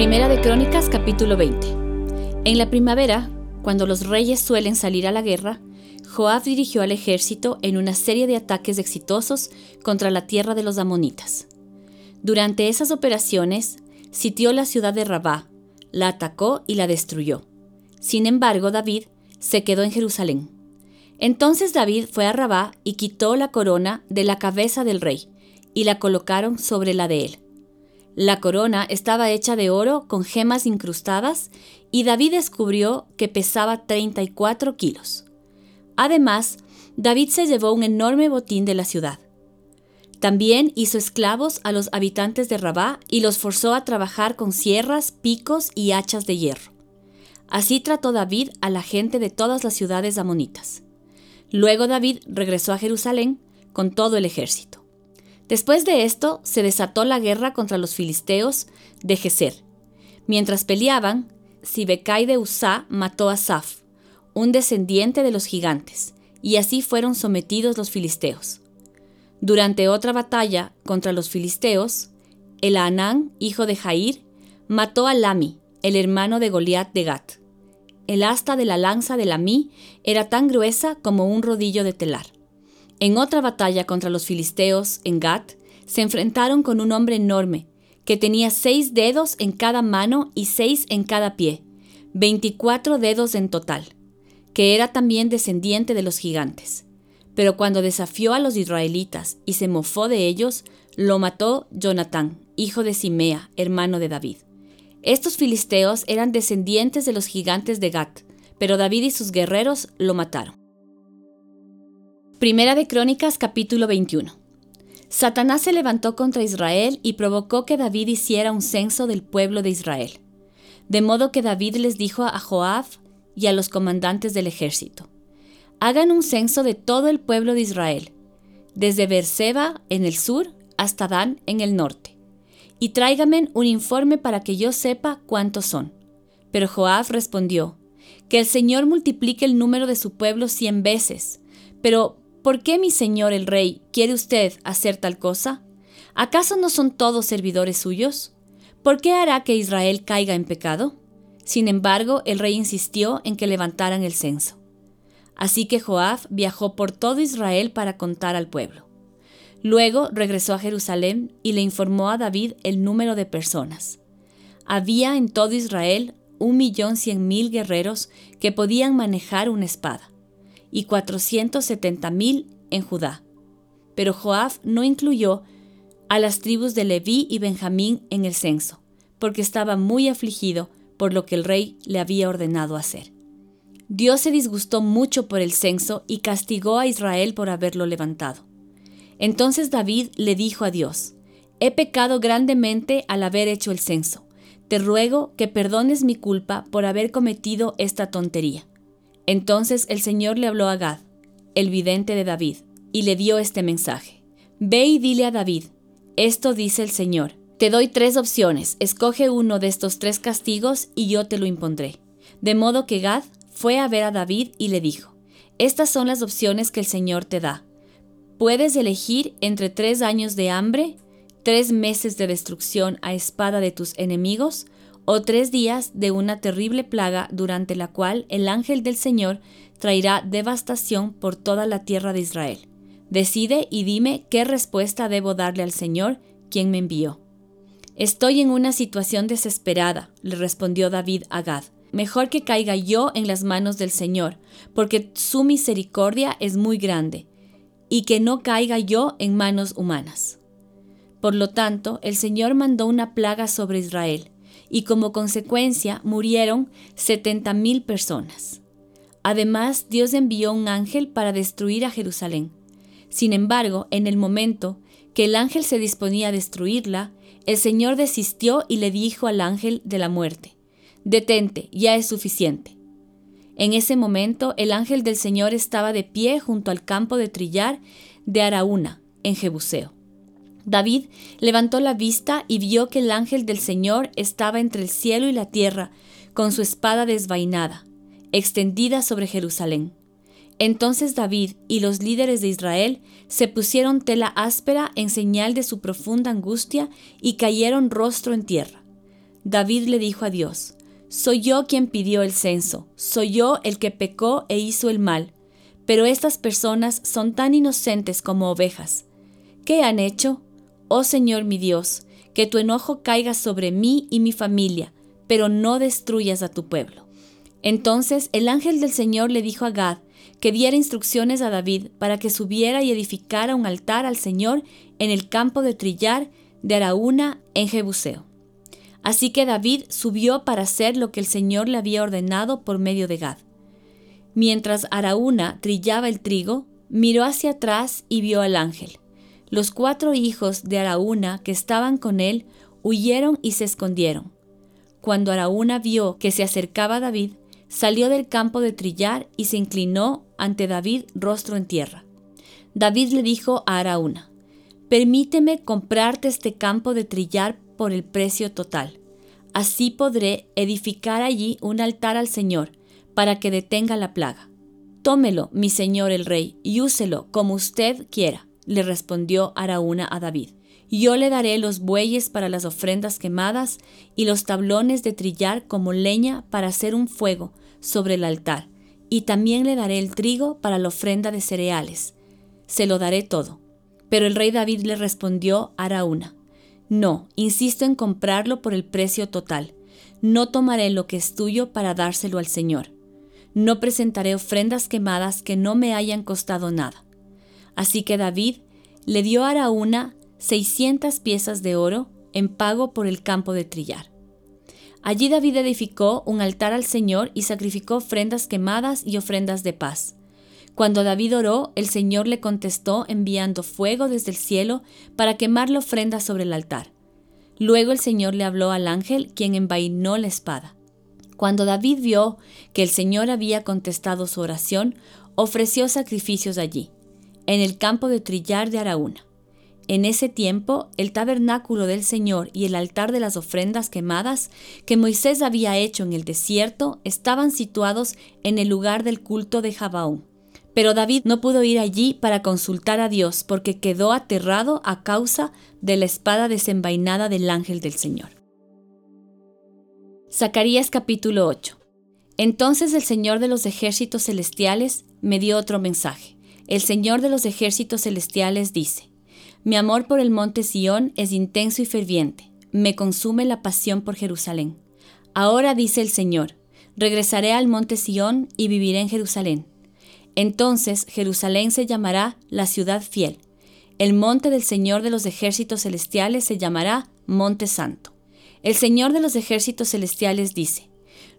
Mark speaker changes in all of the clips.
Speaker 1: Primera de Crónicas capítulo 20. En la primavera, cuando los reyes suelen salir a la guerra, Joab dirigió al ejército en una serie de ataques exitosos contra la tierra de los amonitas. Durante esas operaciones, sitió la ciudad de Rabá, la atacó y la destruyó. Sin embargo, David se quedó en Jerusalén. Entonces David fue a Rabá y quitó la corona de la cabeza del rey, y la colocaron sobre la de él. La corona estaba hecha de oro con gemas incrustadas, y David descubrió que pesaba 34 kilos. Además, David se llevó un enorme botín de la ciudad. También hizo esclavos a los habitantes de Rabá y los forzó a trabajar con sierras, picos y hachas de hierro. Así trató David a la gente de todas las ciudades amonitas. Luego David regresó a Jerusalén con todo el ejército. Después de esto se desató la guerra contra los filisteos de Geser. Mientras peleaban, Sibecai de Usá mató a Saf, un descendiente de los gigantes, y así fueron sometidos los filisteos. Durante otra batalla contra los filisteos, el Anán, hijo de Jair, mató a Lami, el hermano de Goliat de Gat. El asta de la lanza de Lami era tan gruesa como un rodillo de telar. En otra batalla contra los filisteos, en Gat, se enfrentaron con un hombre enorme, que tenía seis dedos en cada mano y seis en cada pie, veinticuatro dedos en total que era también descendiente de los gigantes. Pero cuando desafió a los israelitas y se mofó de ellos, lo mató Jonatán, hijo de Simea, hermano de David. Estos filisteos eran descendientes de los gigantes de Gat, pero David y sus guerreros lo mataron. Primera de Crónicas capítulo 21. Satanás se levantó contra Israel y provocó que David hiciera un censo del pueblo de Israel. De modo que David les dijo a Joab, y a los comandantes del ejército. Hagan un censo de todo el pueblo de Israel, desde Berseba en el sur hasta Dan en el norte, y tráigame un informe para que yo sepa cuántos son. Pero Joab respondió, que el Señor multiplique el número de su pueblo cien veces. Pero, ¿por qué mi señor el rey quiere usted hacer tal cosa? ¿Acaso no son todos servidores suyos? ¿Por qué hará que Israel caiga en pecado? Sin embargo, el rey insistió en que levantaran el censo. Así que Joab viajó por todo Israel para contar al pueblo. Luego regresó a Jerusalén y le informó a David el número de personas. Había en todo Israel un millón cien mil guerreros que podían manejar una espada, y cuatrocientos setenta mil en Judá. Pero Joab no incluyó a las tribus de Leví y Benjamín en el censo, porque estaba muy afligido por lo que el rey le había ordenado hacer. Dios se disgustó mucho por el censo y castigó a Israel por haberlo levantado. Entonces David le dijo a Dios, He pecado grandemente al haber hecho el censo. Te ruego que perdones mi culpa por haber cometido esta tontería. Entonces el Señor le habló a Gad, el vidente de David, y le dio este mensaje. Ve y dile a David, esto dice el Señor, te doy tres opciones, escoge uno de estos tres castigos y yo te lo impondré. De modo que Gad fue a ver a David y le dijo, Estas son las opciones que el Señor te da. Puedes elegir entre tres años de hambre, tres meses de destrucción a espada de tus enemigos, o tres días de una terrible plaga durante la cual el ángel del Señor traerá devastación por toda la tierra de Israel. Decide y dime qué respuesta debo darle al Señor, quien me envió. Estoy en una situación desesperada, le respondió David a Gad. Mejor que caiga yo en las manos del Señor, porque su misericordia es muy grande, y que no caiga yo en manos humanas. Por lo tanto, el Señor mandó una plaga sobre Israel, y como consecuencia murieron setenta mil personas. Además, Dios envió un ángel para destruir a Jerusalén. Sin embargo, en el momento que el ángel se disponía a destruirla, el Señor desistió y le dijo al ángel de la muerte, Detente, ya es suficiente. En ese momento el ángel del Señor estaba de pie junto al campo de trillar de Araúna, en Jebuseo. David levantó la vista y vio que el ángel del Señor estaba entre el cielo y la tierra, con su espada desvainada, extendida sobre Jerusalén. Entonces David y los líderes de Israel se pusieron tela áspera en señal de su profunda angustia y cayeron rostro en tierra. David le dijo a Dios, Soy yo quien pidió el censo, soy yo el que pecó e hizo el mal, pero estas personas son tan inocentes como ovejas. ¿Qué han hecho? Oh Señor mi Dios, que tu enojo caiga sobre mí y mi familia, pero no destruyas a tu pueblo. Entonces el ángel del Señor le dijo a Gad que diera instrucciones a David para que subiera y edificara un altar al Señor en el campo de trillar de Araúna en Jebuseo. Así que David subió para hacer lo que el Señor le había ordenado por medio de Gad. Mientras Araúna trillaba el trigo, miró hacia atrás y vio al ángel. Los cuatro hijos de Araúna que estaban con él huyeron y se escondieron. Cuando Araúna vio que se acercaba David, salió del campo de trillar y se inclinó ante David rostro en tierra. David le dijo a Araúna, Permíteme comprarte este campo de trillar por el precio total. Así podré edificar allí un altar al Señor, para que detenga la plaga. Tómelo, mi señor el rey, y úselo como usted quiera, le respondió Araúna a David. Yo le daré los bueyes para las ofrendas quemadas y los tablones de trillar como leña para hacer un fuego sobre el altar, y también le daré el trigo para la ofrenda de cereales. Se lo daré todo. Pero el rey David le respondió a Araúna, No, insisto en comprarlo por el precio total. No tomaré lo que es tuyo para dárselo al Señor. No presentaré ofrendas quemadas que no me hayan costado nada. Así que David le dio a Araúna 600 piezas de oro en pago por el campo de trillar. Allí David edificó un altar al Señor y sacrificó ofrendas quemadas y ofrendas de paz. Cuando David oró, el Señor le contestó enviando fuego desde el cielo para quemar la ofrenda sobre el altar. Luego el Señor le habló al ángel, quien envainó la espada. Cuando David vio que el Señor había contestado su oración, ofreció sacrificios allí, en el campo de trillar de Araúna. En ese tiempo, el tabernáculo del Señor y el altar de las ofrendas quemadas que Moisés había hecho en el desierto estaban situados en el lugar del culto de Jabaón. Pero David no pudo ir allí para consultar a Dios porque quedó aterrado a causa de la espada desenvainada del ángel del Señor. Zacarías capítulo 8 Entonces el Señor de los ejércitos celestiales me dio otro mensaje. El Señor de los ejércitos celestiales dice, mi amor por el monte Sión es intenso y ferviente. Me consume la pasión por Jerusalén. Ahora dice el Señor, regresaré al monte Sión y viviré en Jerusalén. Entonces Jerusalén se llamará la ciudad fiel. El monte del Señor de los ejércitos celestiales se llamará Monte Santo. El Señor de los ejércitos celestiales dice,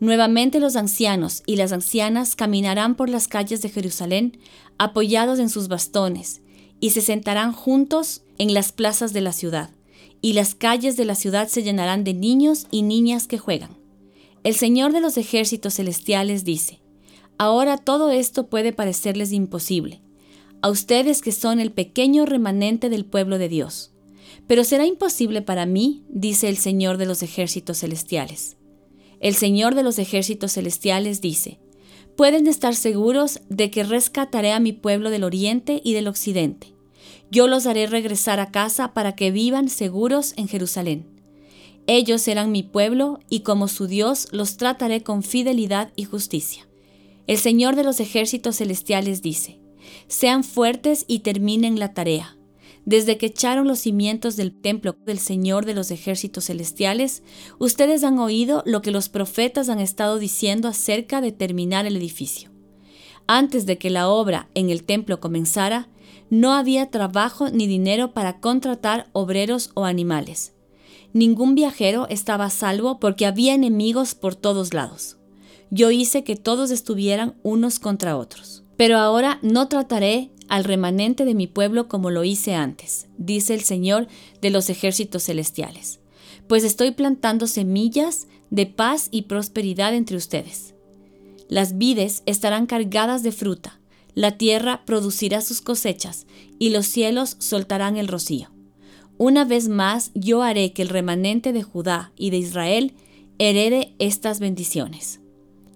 Speaker 1: Nuevamente los ancianos y las ancianas caminarán por las calles de Jerusalén apoyados en sus bastones, y se sentarán juntos en las plazas de la ciudad, y las calles de la ciudad se llenarán de niños y niñas que juegan. El Señor de los ejércitos celestiales dice, Ahora todo esto puede parecerles imposible, a ustedes que son el pequeño remanente del pueblo de Dios. Pero será imposible para mí, dice el Señor de los ejércitos celestiales. El Señor de los ejércitos celestiales dice, pueden estar seguros de que rescataré a mi pueblo del oriente y del occidente. Yo los haré regresar a casa para que vivan seguros en Jerusalén. Ellos serán mi pueblo y como su Dios los trataré con fidelidad y justicia. El Señor de los ejércitos celestiales dice, sean fuertes y terminen la tarea desde que echaron los cimientos del templo del Señor de los ejércitos celestiales, ustedes han oído lo que los profetas han estado diciendo acerca de terminar el edificio. Antes de que la obra en el templo comenzara, no había trabajo ni dinero para contratar obreros o animales. Ningún viajero estaba a salvo porque había enemigos por todos lados. Yo hice que todos estuvieran unos contra otros. Pero ahora no trataré al remanente de mi pueblo como lo hice antes, dice el Señor de los ejércitos celestiales, pues estoy plantando semillas de paz y prosperidad entre ustedes. Las vides estarán cargadas de fruta, la tierra producirá sus cosechas y los cielos soltarán el rocío. Una vez más yo haré que el remanente de Judá y de Israel herede estas bendiciones.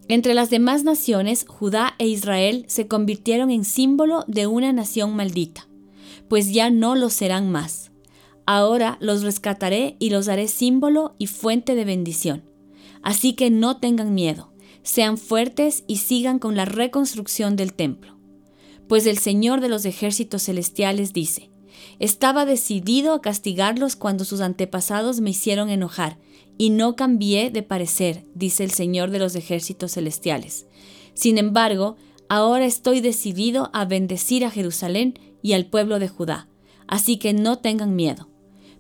Speaker 1: Entre las demás naciones, Judá e Israel se convirtieron en símbolo de una nación maldita, pues ya no lo serán más. Ahora los rescataré y los haré símbolo y fuente de bendición. Así que no tengan miedo, sean fuertes y sigan con la reconstrucción del templo. Pues el Señor de los ejércitos celestiales dice, estaba decidido a castigarlos cuando sus antepasados me hicieron enojar, y no cambié de parecer, dice el Señor de los ejércitos celestiales. Sin embargo, ahora estoy decidido a bendecir a Jerusalén y al pueblo de Judá, así que no tengan miedo.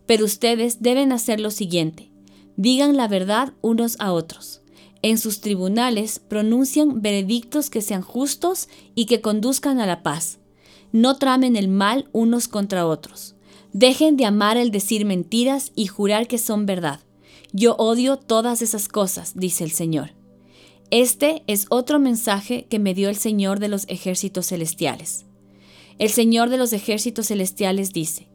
Speaker 1: Pero ustedes deben hacer lo siguiente, digan la verdad unos a otros. En sus tribunales pronuncian veredictos que sean justos y que conduzcan a la paz. No tramen el mal unos contra otros. Dejen de amar el decir mentiras y jurar que son verdad. Yo odio todas esas cosas, dice el Señor. Este es otro mensaje que me dio el Señor de los ejércitos celestiales. El Señor de los ejércitos celestiales dice,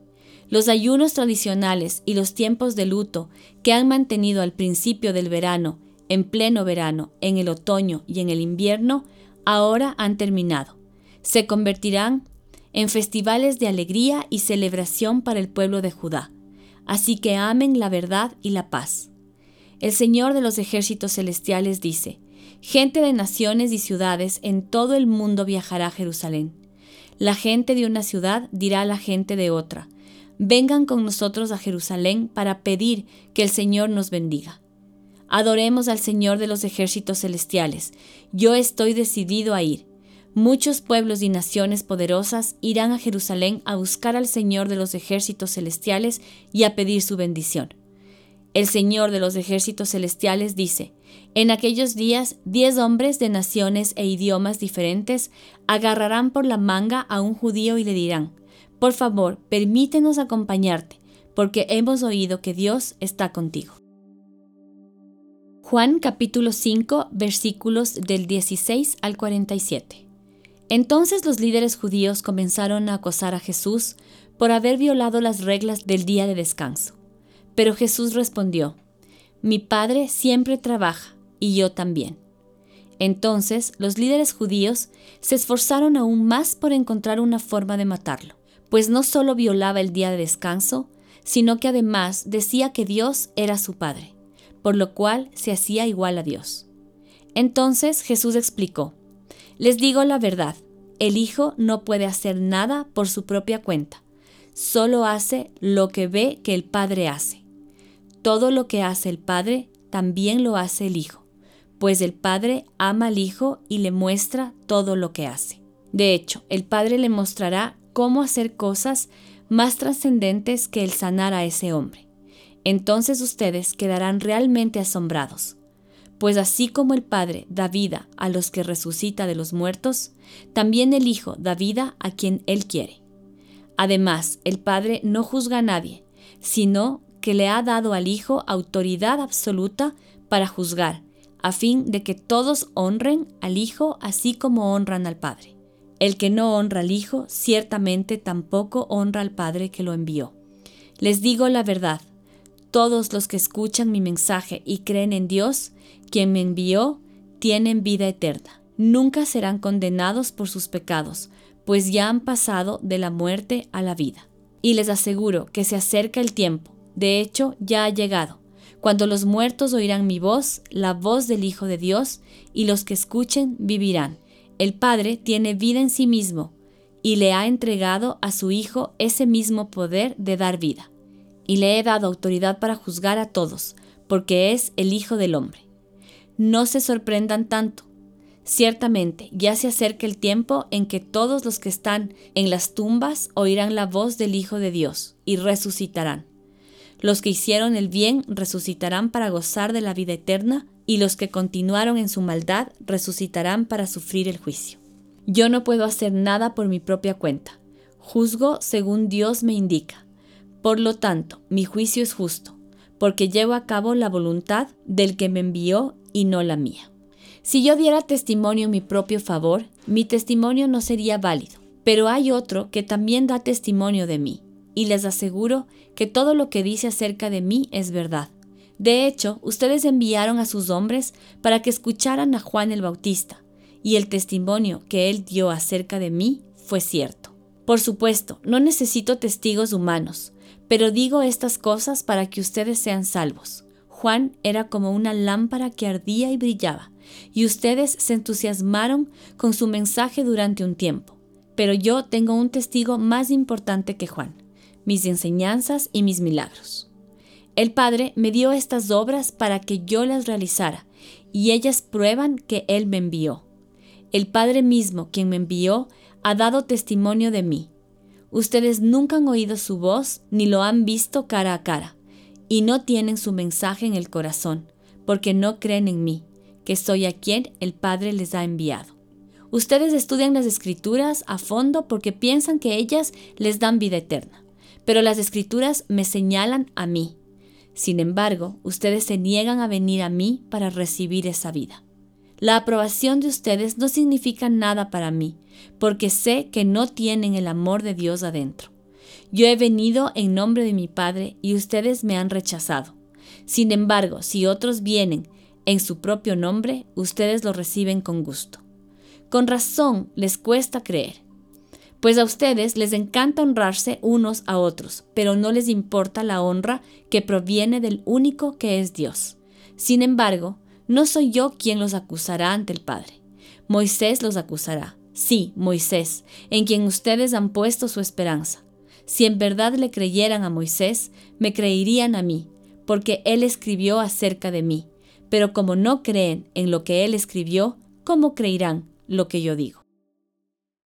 Speaker 1: los ayunos tradicionales y los tiempos de luto que han mantenido al principio del verano, en pleno verano, en el otoño y en el invierno, ahora han terminado. Se convertirán en festivales de alegría y celebración para el pueblo de Judá. Así que amen la verdad y la paz. El Señor de los ejércitos celestiales dice, Gente de naciones y ciudades en todo el mundo viajará a Jerusalén. La gente de una ciudad dirá a la gente de otra, vengan con nosotros a Jerusalén para pedir que el Señor nos bendiga. Adoremos al Señor de los ejércitos celestiales. Yo estoy decidido a ir. Muchos pueblos y naciones poderosas irán a Jerusalén a buscar al Señor de los ejércitos celestiales y a pedir su bendición. El Señor de los ejércitos celestiales dice, en aquellos días diez hombres de naciones e idiomas diferentes agarrarán por la manga a un judío y le dirán, por favor, permítenos acompañarte, porque hemos oído que Dios está contigo. Juan capítulo 5 versículos del 16 al 47. Entonces los líderes judíos comenzaron a acosar a Jesús por haber violado las reglas del día de descanso. Pero Jesús respondió, Mi Padre siempre trabaja, y yo también. Entonces los líderes judíos se esforzaron aún más por encontrar una forma de matarlo pues no solo violaba el día de descanso, sino que además decía que Dios era su Padre, por lo cual se hacía igual a Dios. Entonces Jesús explicó, Les digo la verdad, el Hijo no puede hacer nada por su propia cuenta, solo hace lo que ve que el Padre hace. Todo lo que hace el Padre, también lo hace el Hijo, pues el Padre ama al Hijo y le muestra todo lo que hace. De hecho, el Padre le mostrará cómo hacer cosas más trascendentes que el sanar a ese hombre. Entonces ustedes quedarán realmente asombrados, pues así como el Padre da vida a los que resucita de los muertos, también el Hijo da vida a quien Él quiere. Además, el Padre no juzga a nadie, sino que le ha dado al Hijo autoridad absoluta para juzgar, a fin de que todos honren al Hijo así como honran al Padre. El que no honra al Hijo, ciertamente tampoco honra al Padre que lo envió. Les digo la verdad, todos los que escuchan mi mensaje y creen en Dios, quien me envió, tienen vida eterna. Nunca serán condenados por sus pecados, pues ya han pasado de la muerte a la vida. Y les aseguro que se acerca el tiempo, de hecho ya ha llegado, cuando los muertos oirán mi voz, la voz del Hijo de Dios, y los que escuchen vivirán. El Padre tiene vida en sí mismo y le ha entregado a su Hijo ese mismo poder de dar vida. Y le he dado autoridad para juzgar a todos, porque es el Hijo del Hombre. No se sorprendan tanto. Ciertamente ya se acerca el tiempo en que todos los que están en las tumbas oirán la voz del Hijo de Dios y resucitarán. Los que hicieron el bien resucitarán para gozar de la vida eterna y los que continuaron en su maldad resucitarán para sufrir el juicio. Yo no puedo hacer nada por mi propia cuenta. Juzgo según Dios me indica. Por lo tanto, mi juicio es justo, porque llevo a cabo la voluntad del que me envió y no la mía. Si yo diera testimonio en mi propio favor, mi testimonio no sería válido, pero hay otro que también da testimonio de mí, y les aseguro que todo lo que dice acerca de mí es verdad. De hecho, ustedes enviaron a sus hombres para que escucharan a Juan el Bautista, y el testimonio que él dio acerca de mí fue cierto. Por supuesto, no necesito testigos humanos, Pero digo estas cosas para que ustedes sean salvos. Juan era como una lámpara que ardía y brillaba, y ustedes se entusiasmaron con su mensaje durante un tiempo. Pero yo tengo un testigo más importante que Juan, mis enseñanzas y mis milagros. El Padre me dio estas obras para que yo las realizara, y ellas prueban que Él me envió. El Padre mismo, quien me envió, ha dado testimonio de mí. Ustedes nunca han oído su voz ni lo han visto cara a cara, y no tienen su mensaje en el corazón, porque no creen en mí, que soy a quien el Padre les ha enviado. Ustedes estudian las escrituras a fondo porque piensan que ellas les dan vida eterna, pero las escrituras me señalan a mí. Sin embargo, ustedes se niegan a venir a mí para recibir esa vida. La aprobación de ustedes no significa nada para mí, porque sé que no tienen el amor de Dios adentro. Yo he venido en nombre de mi Padre y ustedes me han rechazado. Sin embargo, si otros vienen en su propio nombre, ustedes lo reciben con gusto. Con razón les cuesta creer, pues a ustedes les encanta honrarse unos a otros, pero no les importa la honra que proviene del único que es Dios. Sin embargo, no soy yo quien los acusará ante el Padre. Moisés los acusará. Sí, Moisés, en quien ustedes han puesto su esperanza. Si en verdad le creyeran a Moisés, me creerían a mí, porque él escribió acerca de mí. Pero como no creen en lo que él escribió, ¿cómo creerán lo que yo digo?